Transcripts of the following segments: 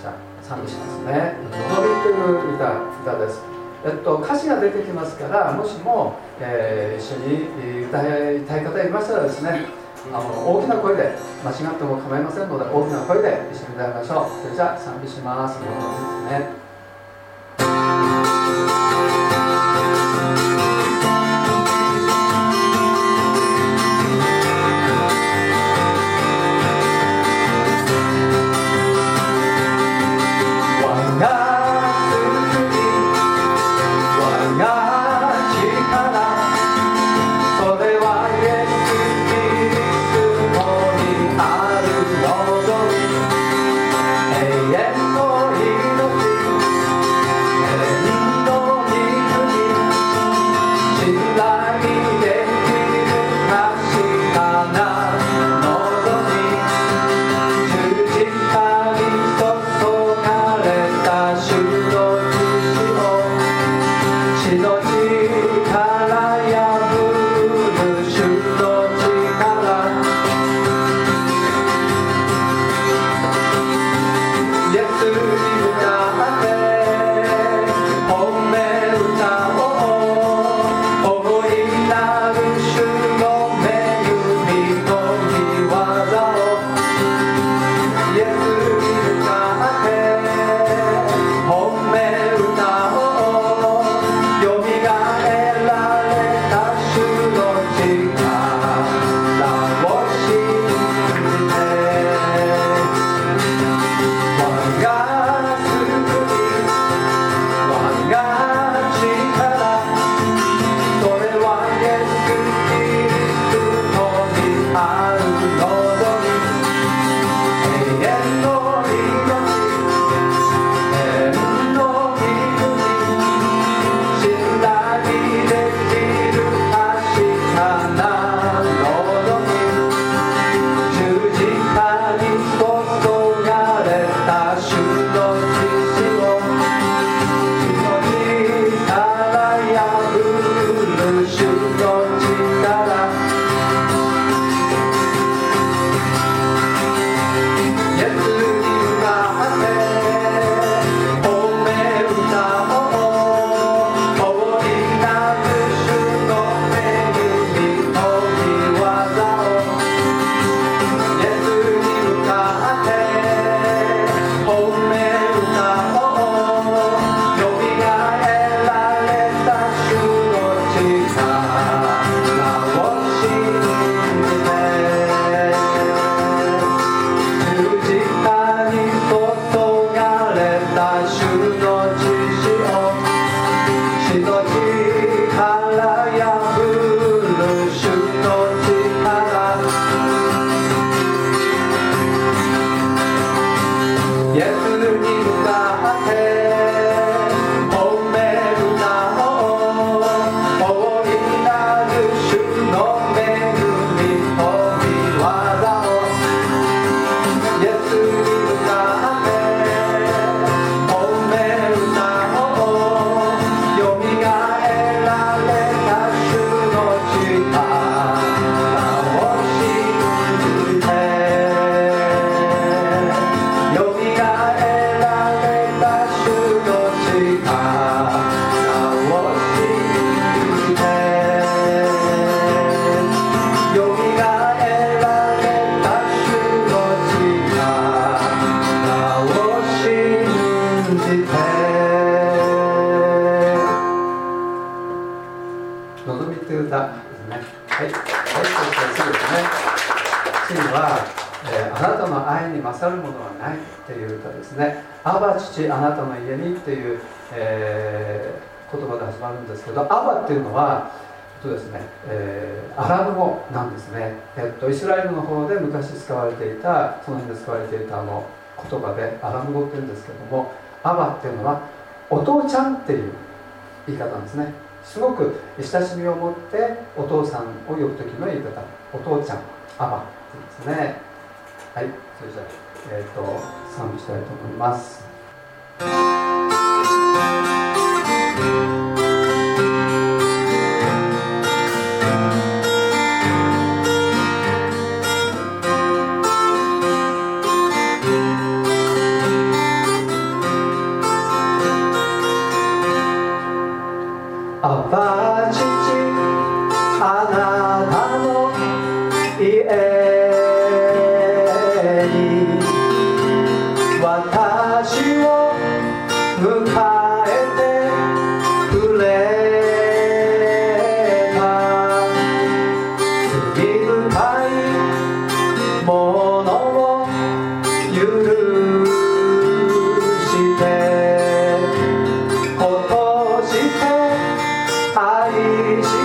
じゃあ賛美しますね「のぞみ」という歌歌です。えっと、歌詞が出てきますからもしも、えー、一緒に歌いたい方いましたらですねあの大きな声で間違っても構いませんので大きな声で一緒に歌いましょう。それじゃあ賛美します。の父あなたの家にっていう、えー、言葉で始まるんですけどアバっていうのはとですね、えー、アラブ語なんですね、えっと、イスラエルの方で昔使われていたその辺で使われていたあの言葉でアラブ語っていうんですけどもアバっていうのはお父ちゃんっていう言い方なんですね。すごく親しみを持ってお父さんを呼ぶ時の言い方。お父ちゃんアバって言うんですね。はいそれじゃあえっ、ー、と賛美したいと思います。あ Aí.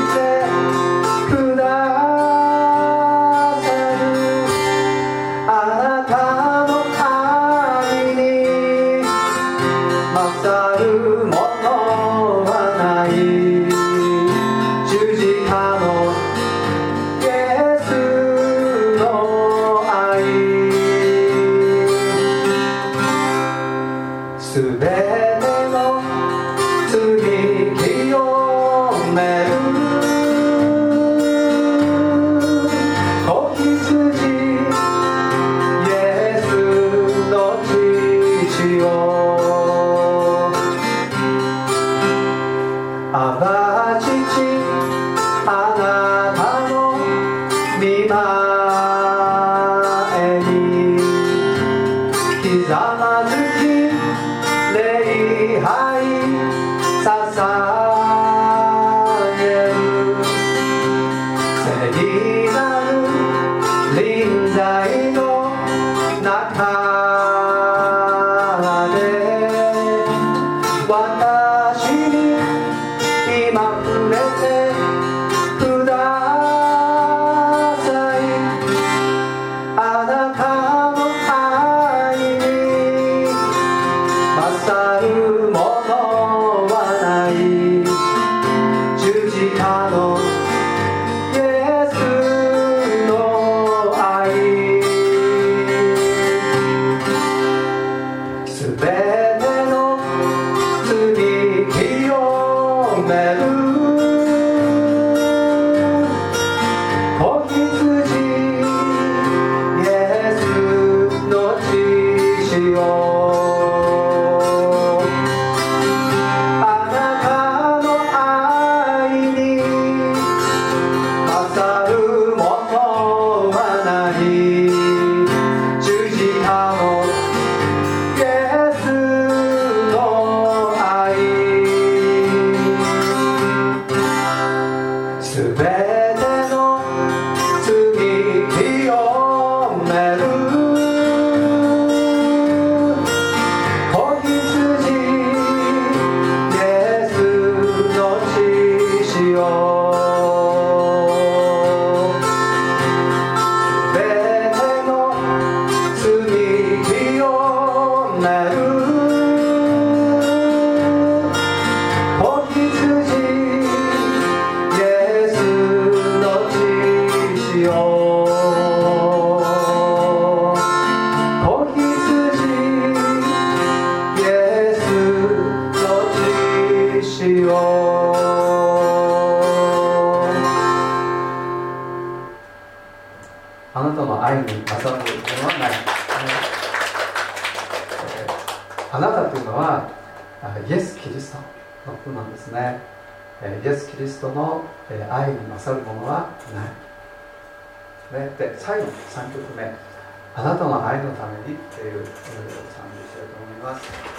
って最後の3曲目「あなたの愛のために」っていう歌でおしたいと思います。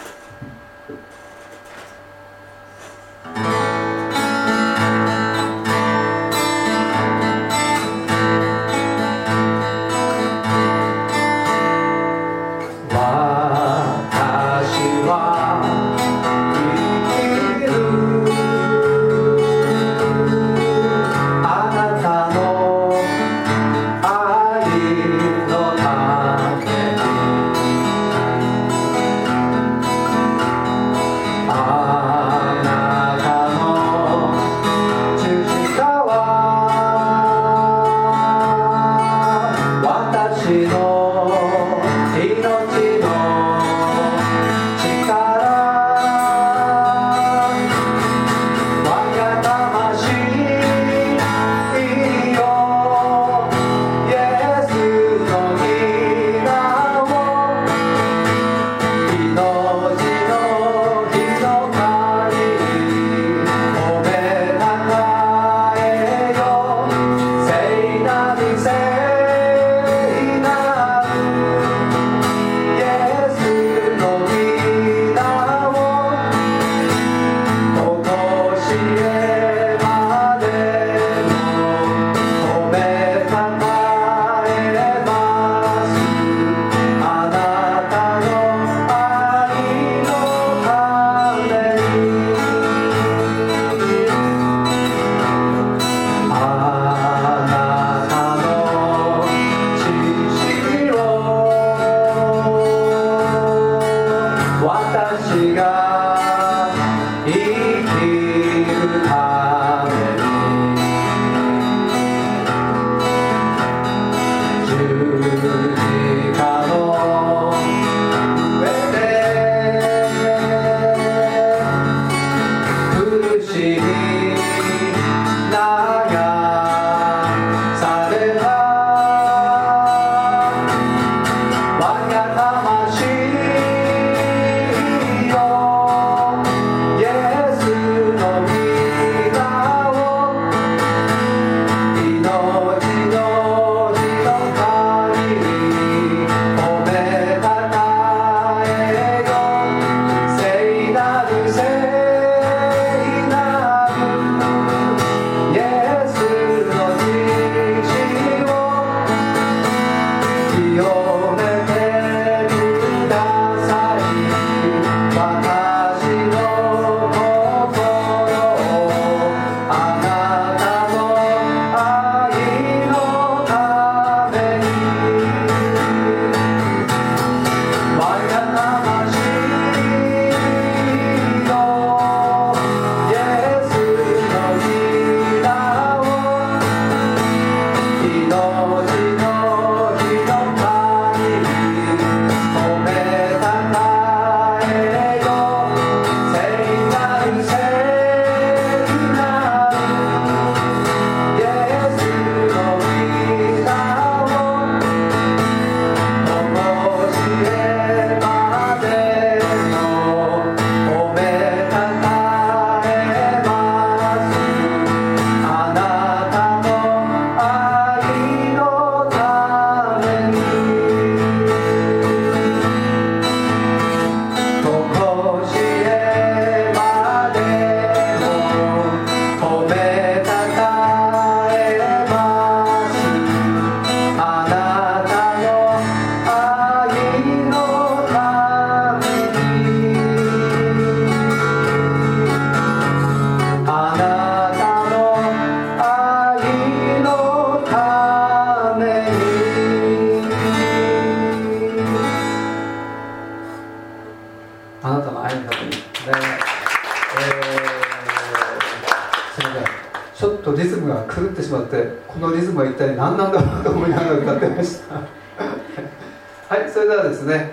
狂ってしまってこのリズムは一体何なんだろうと思いながら歌ってました。はいそれではですね、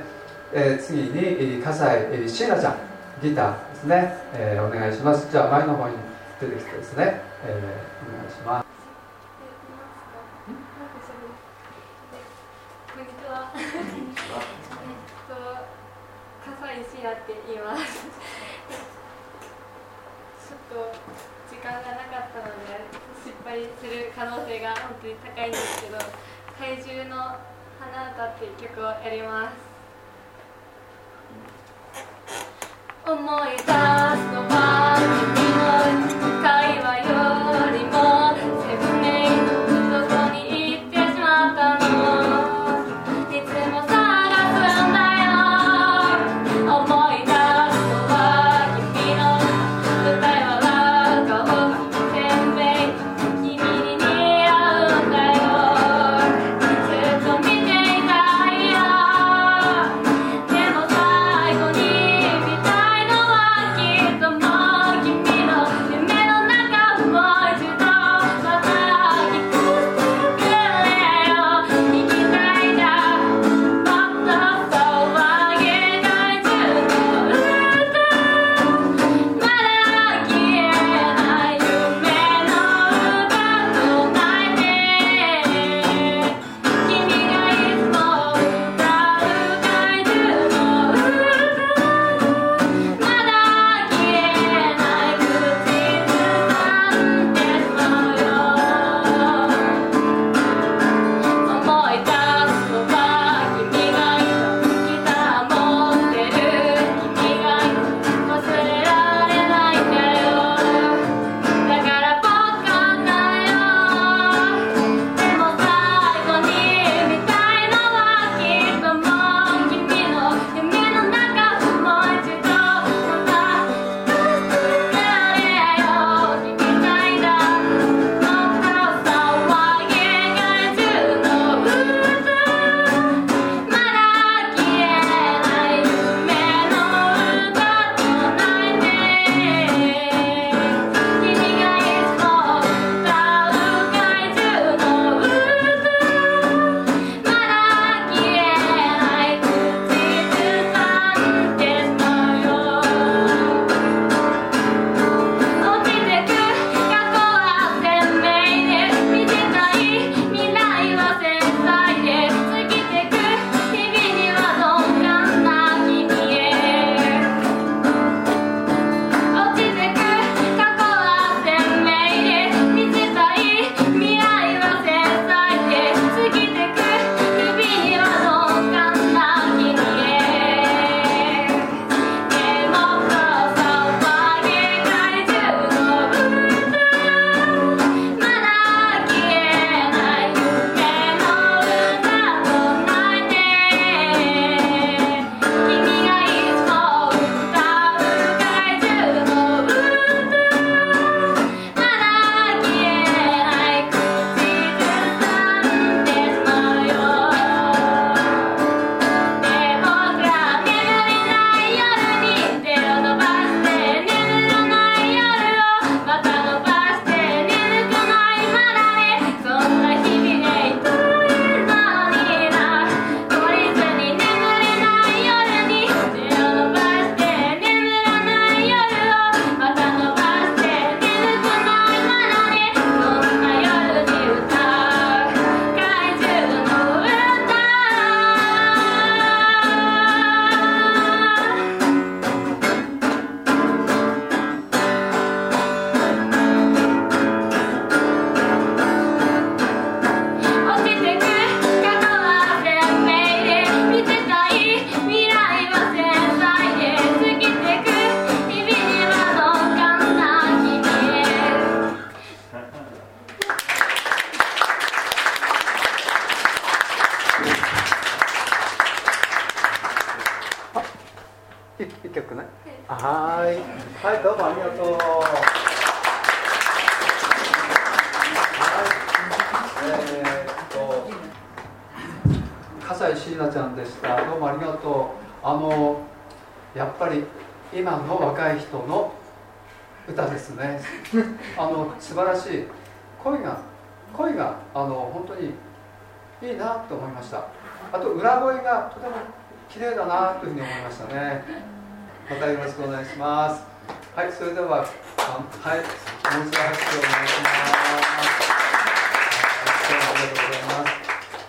えー、次に笠井椎名ちゃんギターですね、えー、お願いします。じゃあ前の方に出てきてですね、えー、お願いしますこんにちは。えっと、笠井シアって言います。ちょっと時間がなかったので、失敗する可能性が本当に高いんですけど、怪獣の花歌っていう曲をやります。思い出すのは君の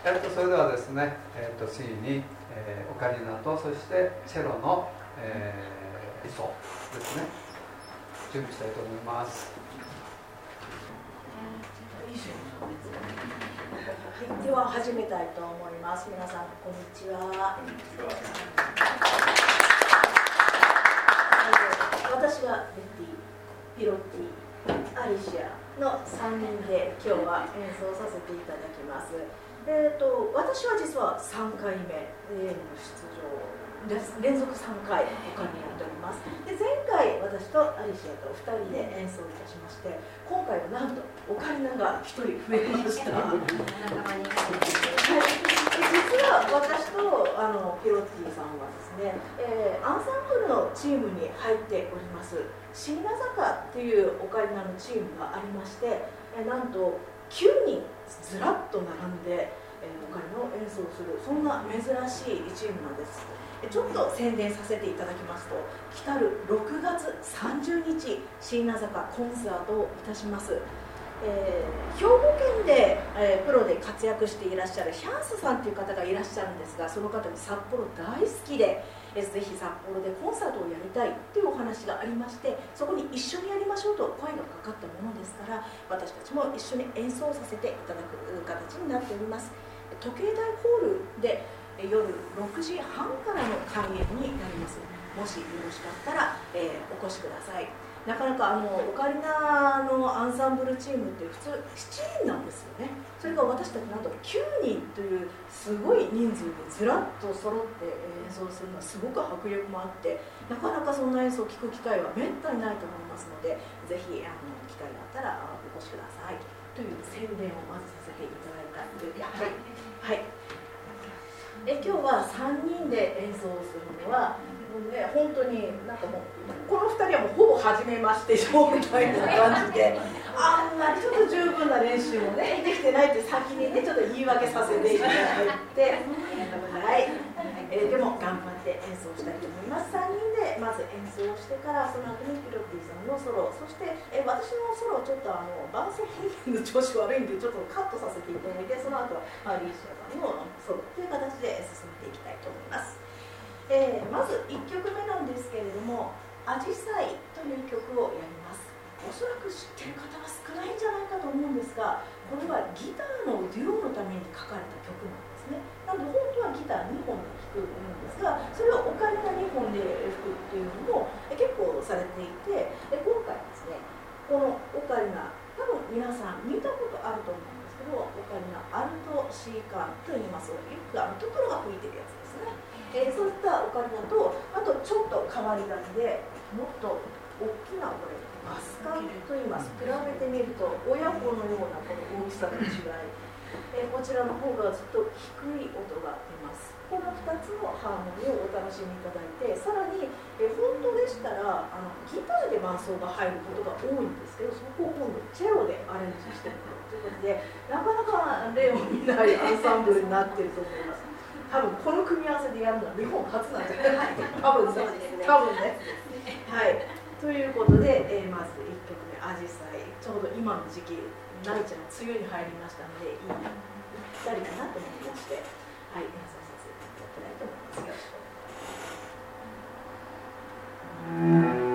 えっとそれではですねえっと次に、えー、オカリナとそしてチェロの、えー、演奏ですね。準備したいと思います。はい、では始めたいと思います。皆さんこんにちは。私がベッティ、ピロッティ、アリシアの3人で今日は演奏させていただきます。えーと、私は実は3回目の出場連続3回他にやっております。で前回私とアリシアと2人で演奏いたしまして今回はなんとオカリナが1人増えました。はい、実は私とあのピロッティさんはですね、えー、アンサンブルのチームに入っております椎名坂っていうオカリナのチームがありまして、えー、なんと9人ずらっと並んで、えー、オカリナを演奏するそんな珍しいチームなんですちょっと宣伝させていただきますと来たる6月30日椎名坂コンサートをいたします、えー、兵庫県で、えー、プロで活躍していらっしゃるヒャンスさんという方がいらっしゃるんですがその方に札幌大好きで、えー、ぜひ札幌でコンサートをやりたいというお話がありましてそこに一緒にやりましょうと声がかかったものですから私たちも一緒に演奏させていただく形になっております。時計台ホールで夜6時半からの開演になります。もしよろしかったら、えー、お越しください。なかなかあのオカリナのアンサンブルチームって普通7人なんですよね。それが私たちなんと9人というすごい人数でずらっと揃って演奏するのはすごく迫力もあってなかなかそんな演奏を聴く機会はめったにないと思いますのでぜひあの機会があったらお越しください。という宣伝をまずさせていただいたはい、はいえ今日は3人で演奏するのはもうね本当になんかもうこの2人はもうほぼ初めまして状態な感じで あんまりちょっと十分な練習もねできてないって先にねちょっと言い訳させていただいて。はいえー、でも頑張って演奏したいと思います。3人でまず演奏してからその後にピロッティさんのソロそして、えー、私のソロちょっとあの伴奏音源の調子悪いんでちょっとカットさせていただいてその後はリーシアさんのソロという形で進めていきたいと思います、えー、まず1曲目なんですけれども「アジサイ」という曲をやります。おそらく知ってる方は少ないんじゃないかと思うんですがこれはギターのデュオのために書かれた曲なんですね。なので本当はギター2本で弾くんですがそれをオカリナ2本で弾くっていうのも結構されていてで今回ですねこのオカリナ多分皆さん見たことあると思うんですけどオカリナアルト C 管と言います。よくあのトトロが吹いてるやつですね、えー、そういったオカリナとあとちょっと変わり種でもっと大きなこれバスカンと言います。比べてみると親子のようなこの大きさの違い。えこちらの方がずっと低い音が出ます。この2つのハーモニーをお楽しみいただいてさらに、え本当でしたらあのギターで伴奏が入ることが多いんですけどそこを今度チェロでアレンジしてみるということでなかなか例を見ないアンサンブルになってると思います。多分この組み合わせでやるのは日本初なんじゃない？か多分ね。多分ね。はい。ということで、えー、まず1曲目「アジサイ」ちょうど今の時期なるちゃん梅雨に入りましたのでいいぴったりかなと思いまして。はい演奏させてい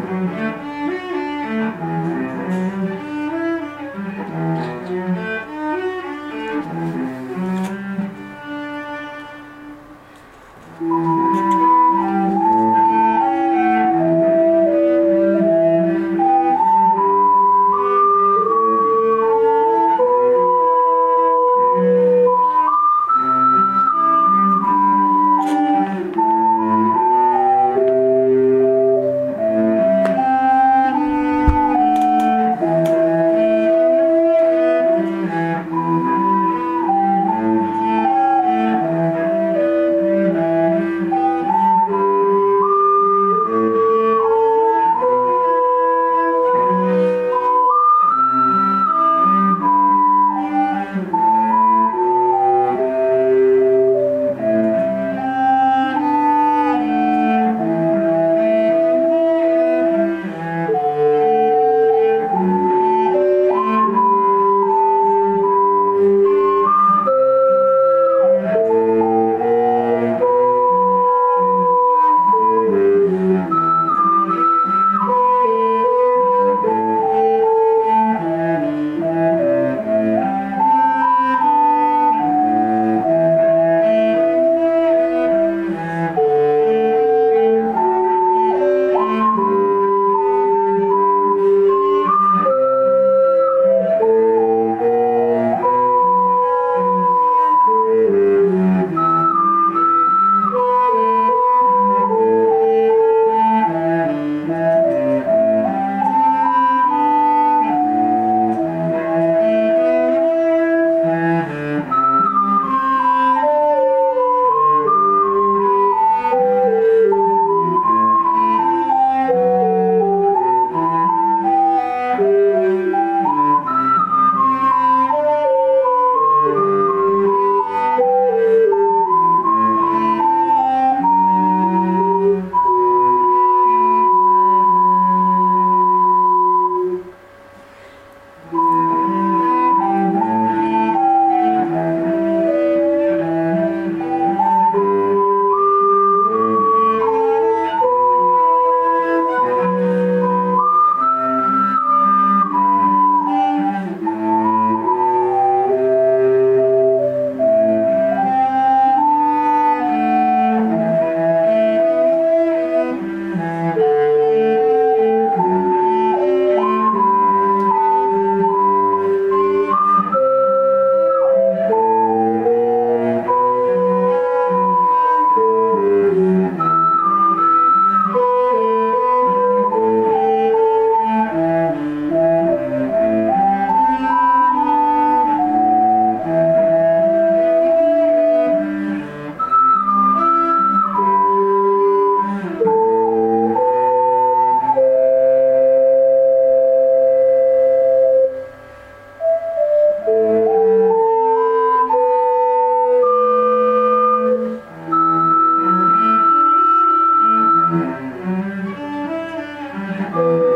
Bye.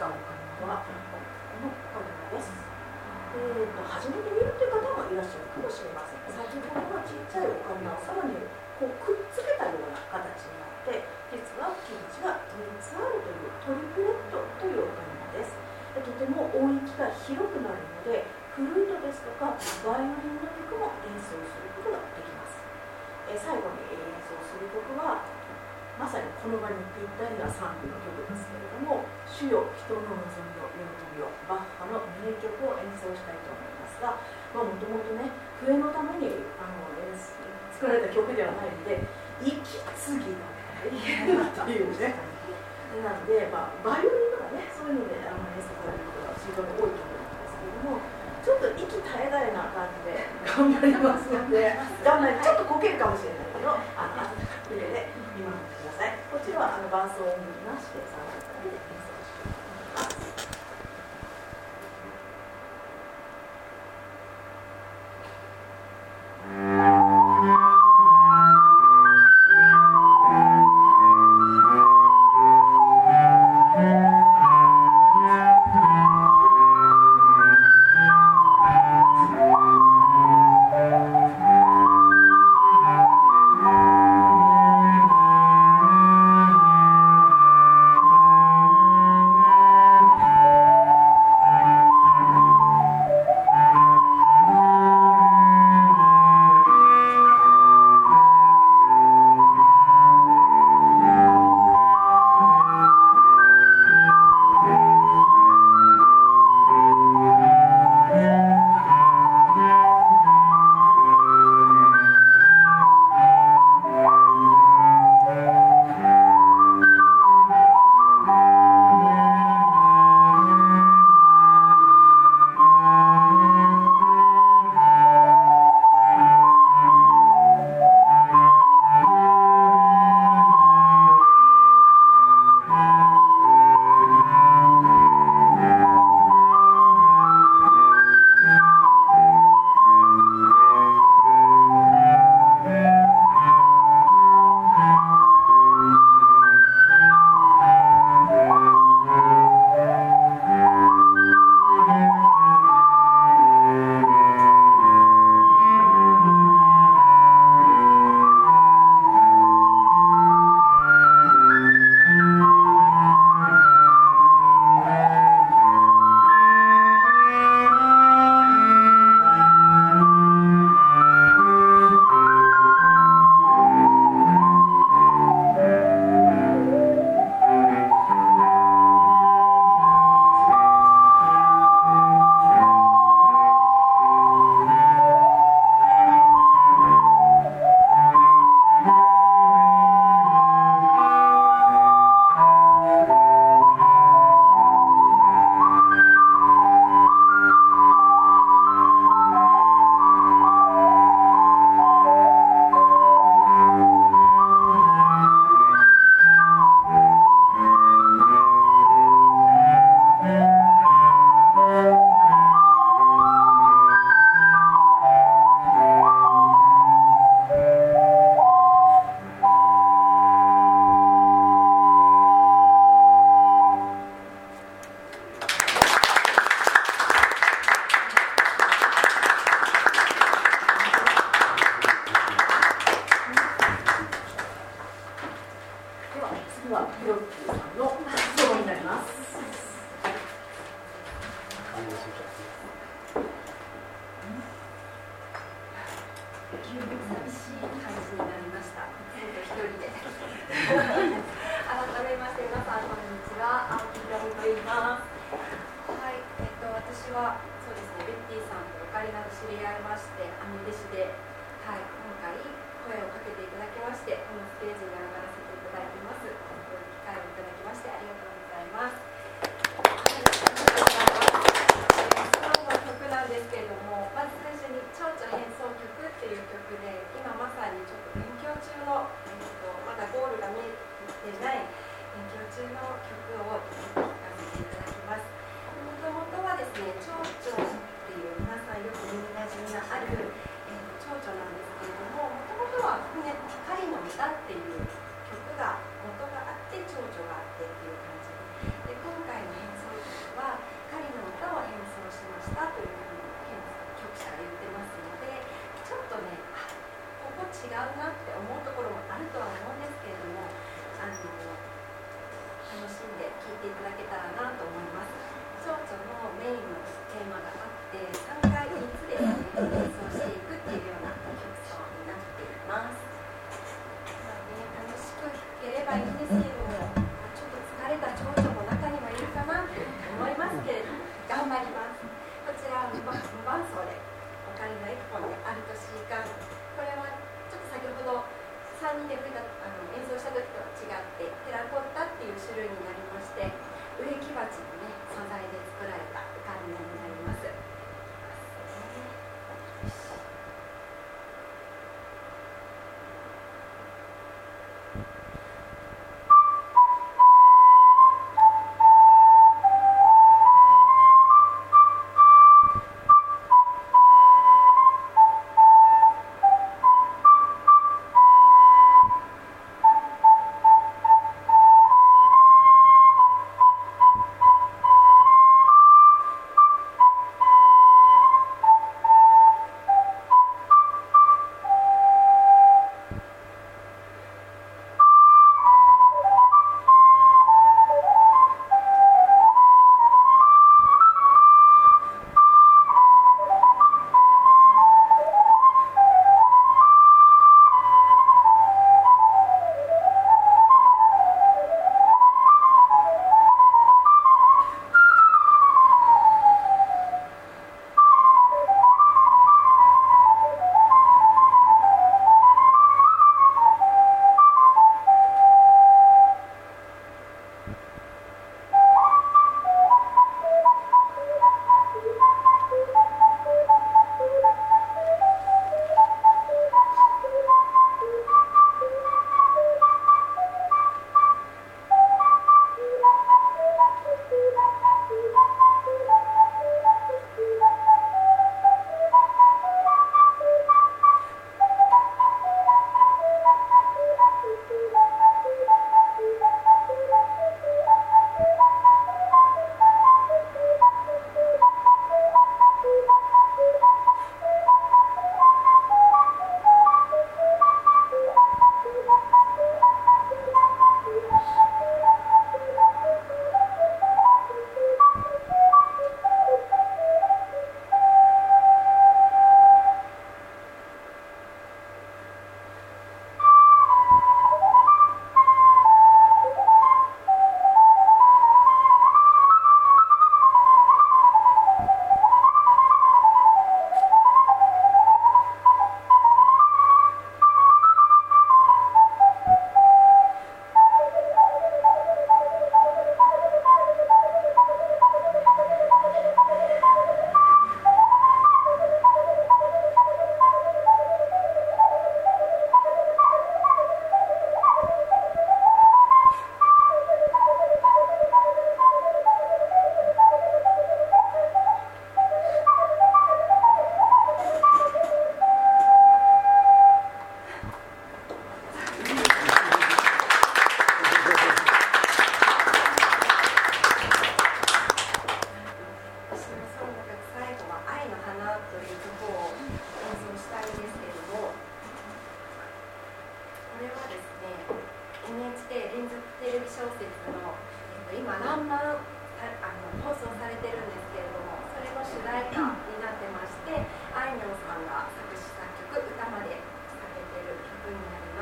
使う金はこのお金です、えーと、と初めて見るという方もいらっしゃるかもしれません。先ほどの小さいお金はさらにこうくっつけたような形になって実はキムチが取りつあるというトリプレットというお金です。とても音域が広くなるのでフルートですとかバイオリンの曲も演奏することができます、え最後に演奏する曲はまさにこの場にぴったりな賛美の曲ですけれども「主よ人の望みを喜びを」バッハの名曲を演奏したいと思いますがもともとね笛のためにあの作られた曲ではないので息継ぎだからいいっていうねなので、まあ、バイオリンとかねそういうのであの演奏されることが非常に多い曲なんですけれども。ちょっと息絶え絶えな感じで 頑張りますので、ちょっとこけるかもしれないけど、あの、あ、でね、今のはその伴奏音なしで参加されて。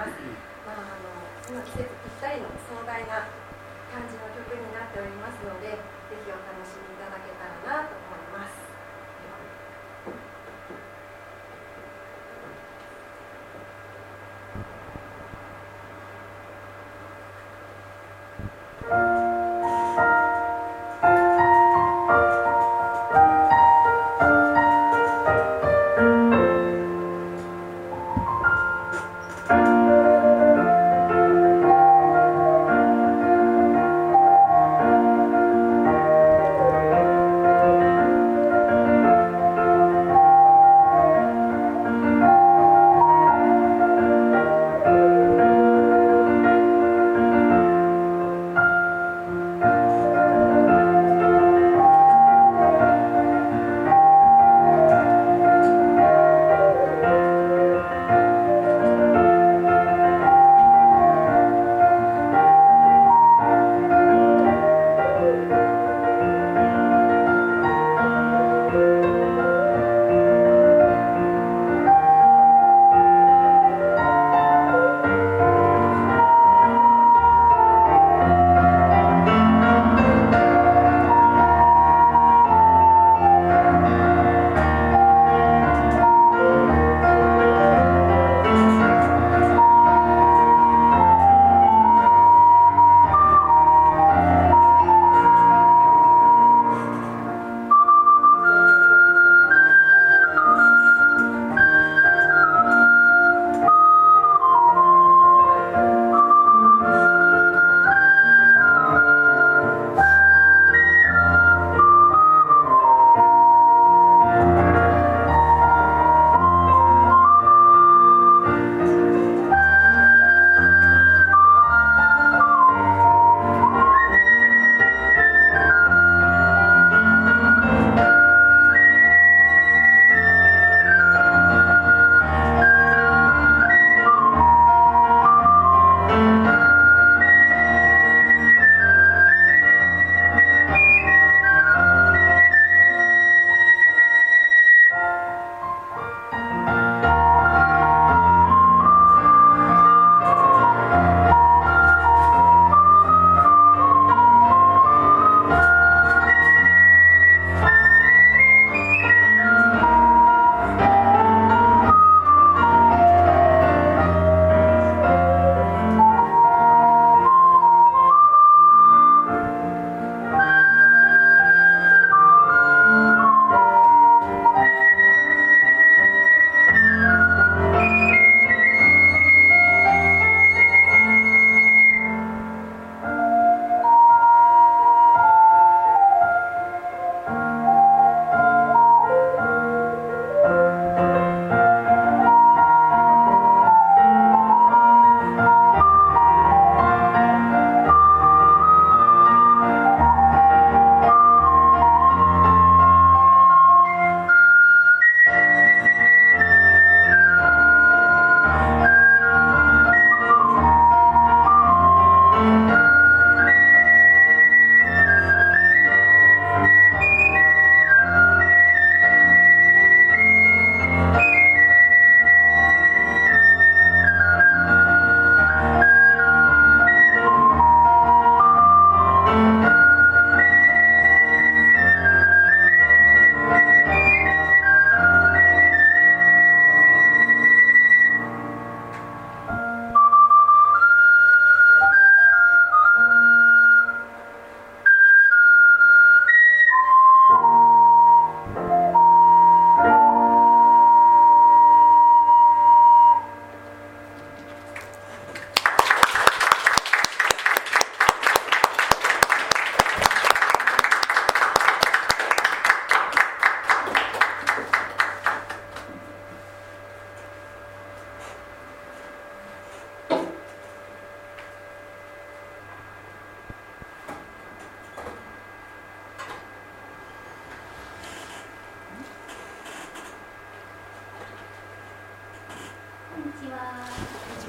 ます、まあ、あのこの季節ぴったりの壮大な感じの曲になっておりますのでぜひお楽しみいただけたらなと思います。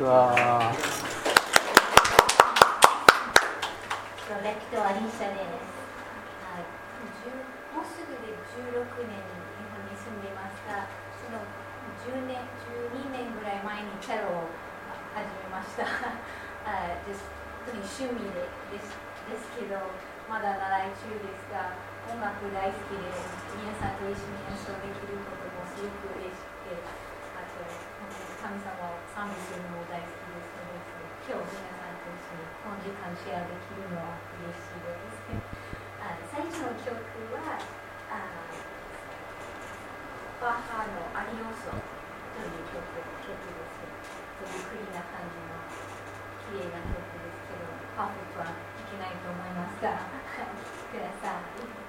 와. パーフェクトはいけないと思いますがください。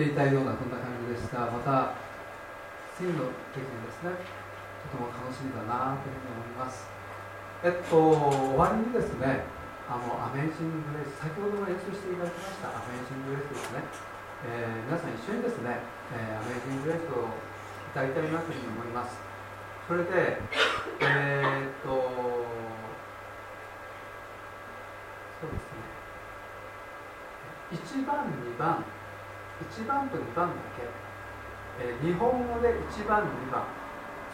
っていたようなこんな感じでしたまた次の時にですねとても楽しみだなというふうに思います。えっと終わりにですねあのアメージング・グレース先ほども演奏していただきましたアメージング・グレースですね、えー、皆さん一緒にですね、えー、アメージング・グレースを歌いたいなというふうに思います。それでえー、っとそうですね。1番2番1番と2番だけ、えー、日本語で1番2番。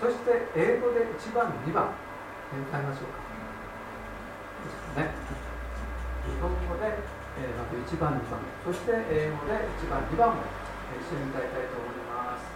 そして英語で1番2番。歌いましょうか。ね。日本語で、えー、まず1番2番。そして英語で1番2番も一緒に歌いたいと思います。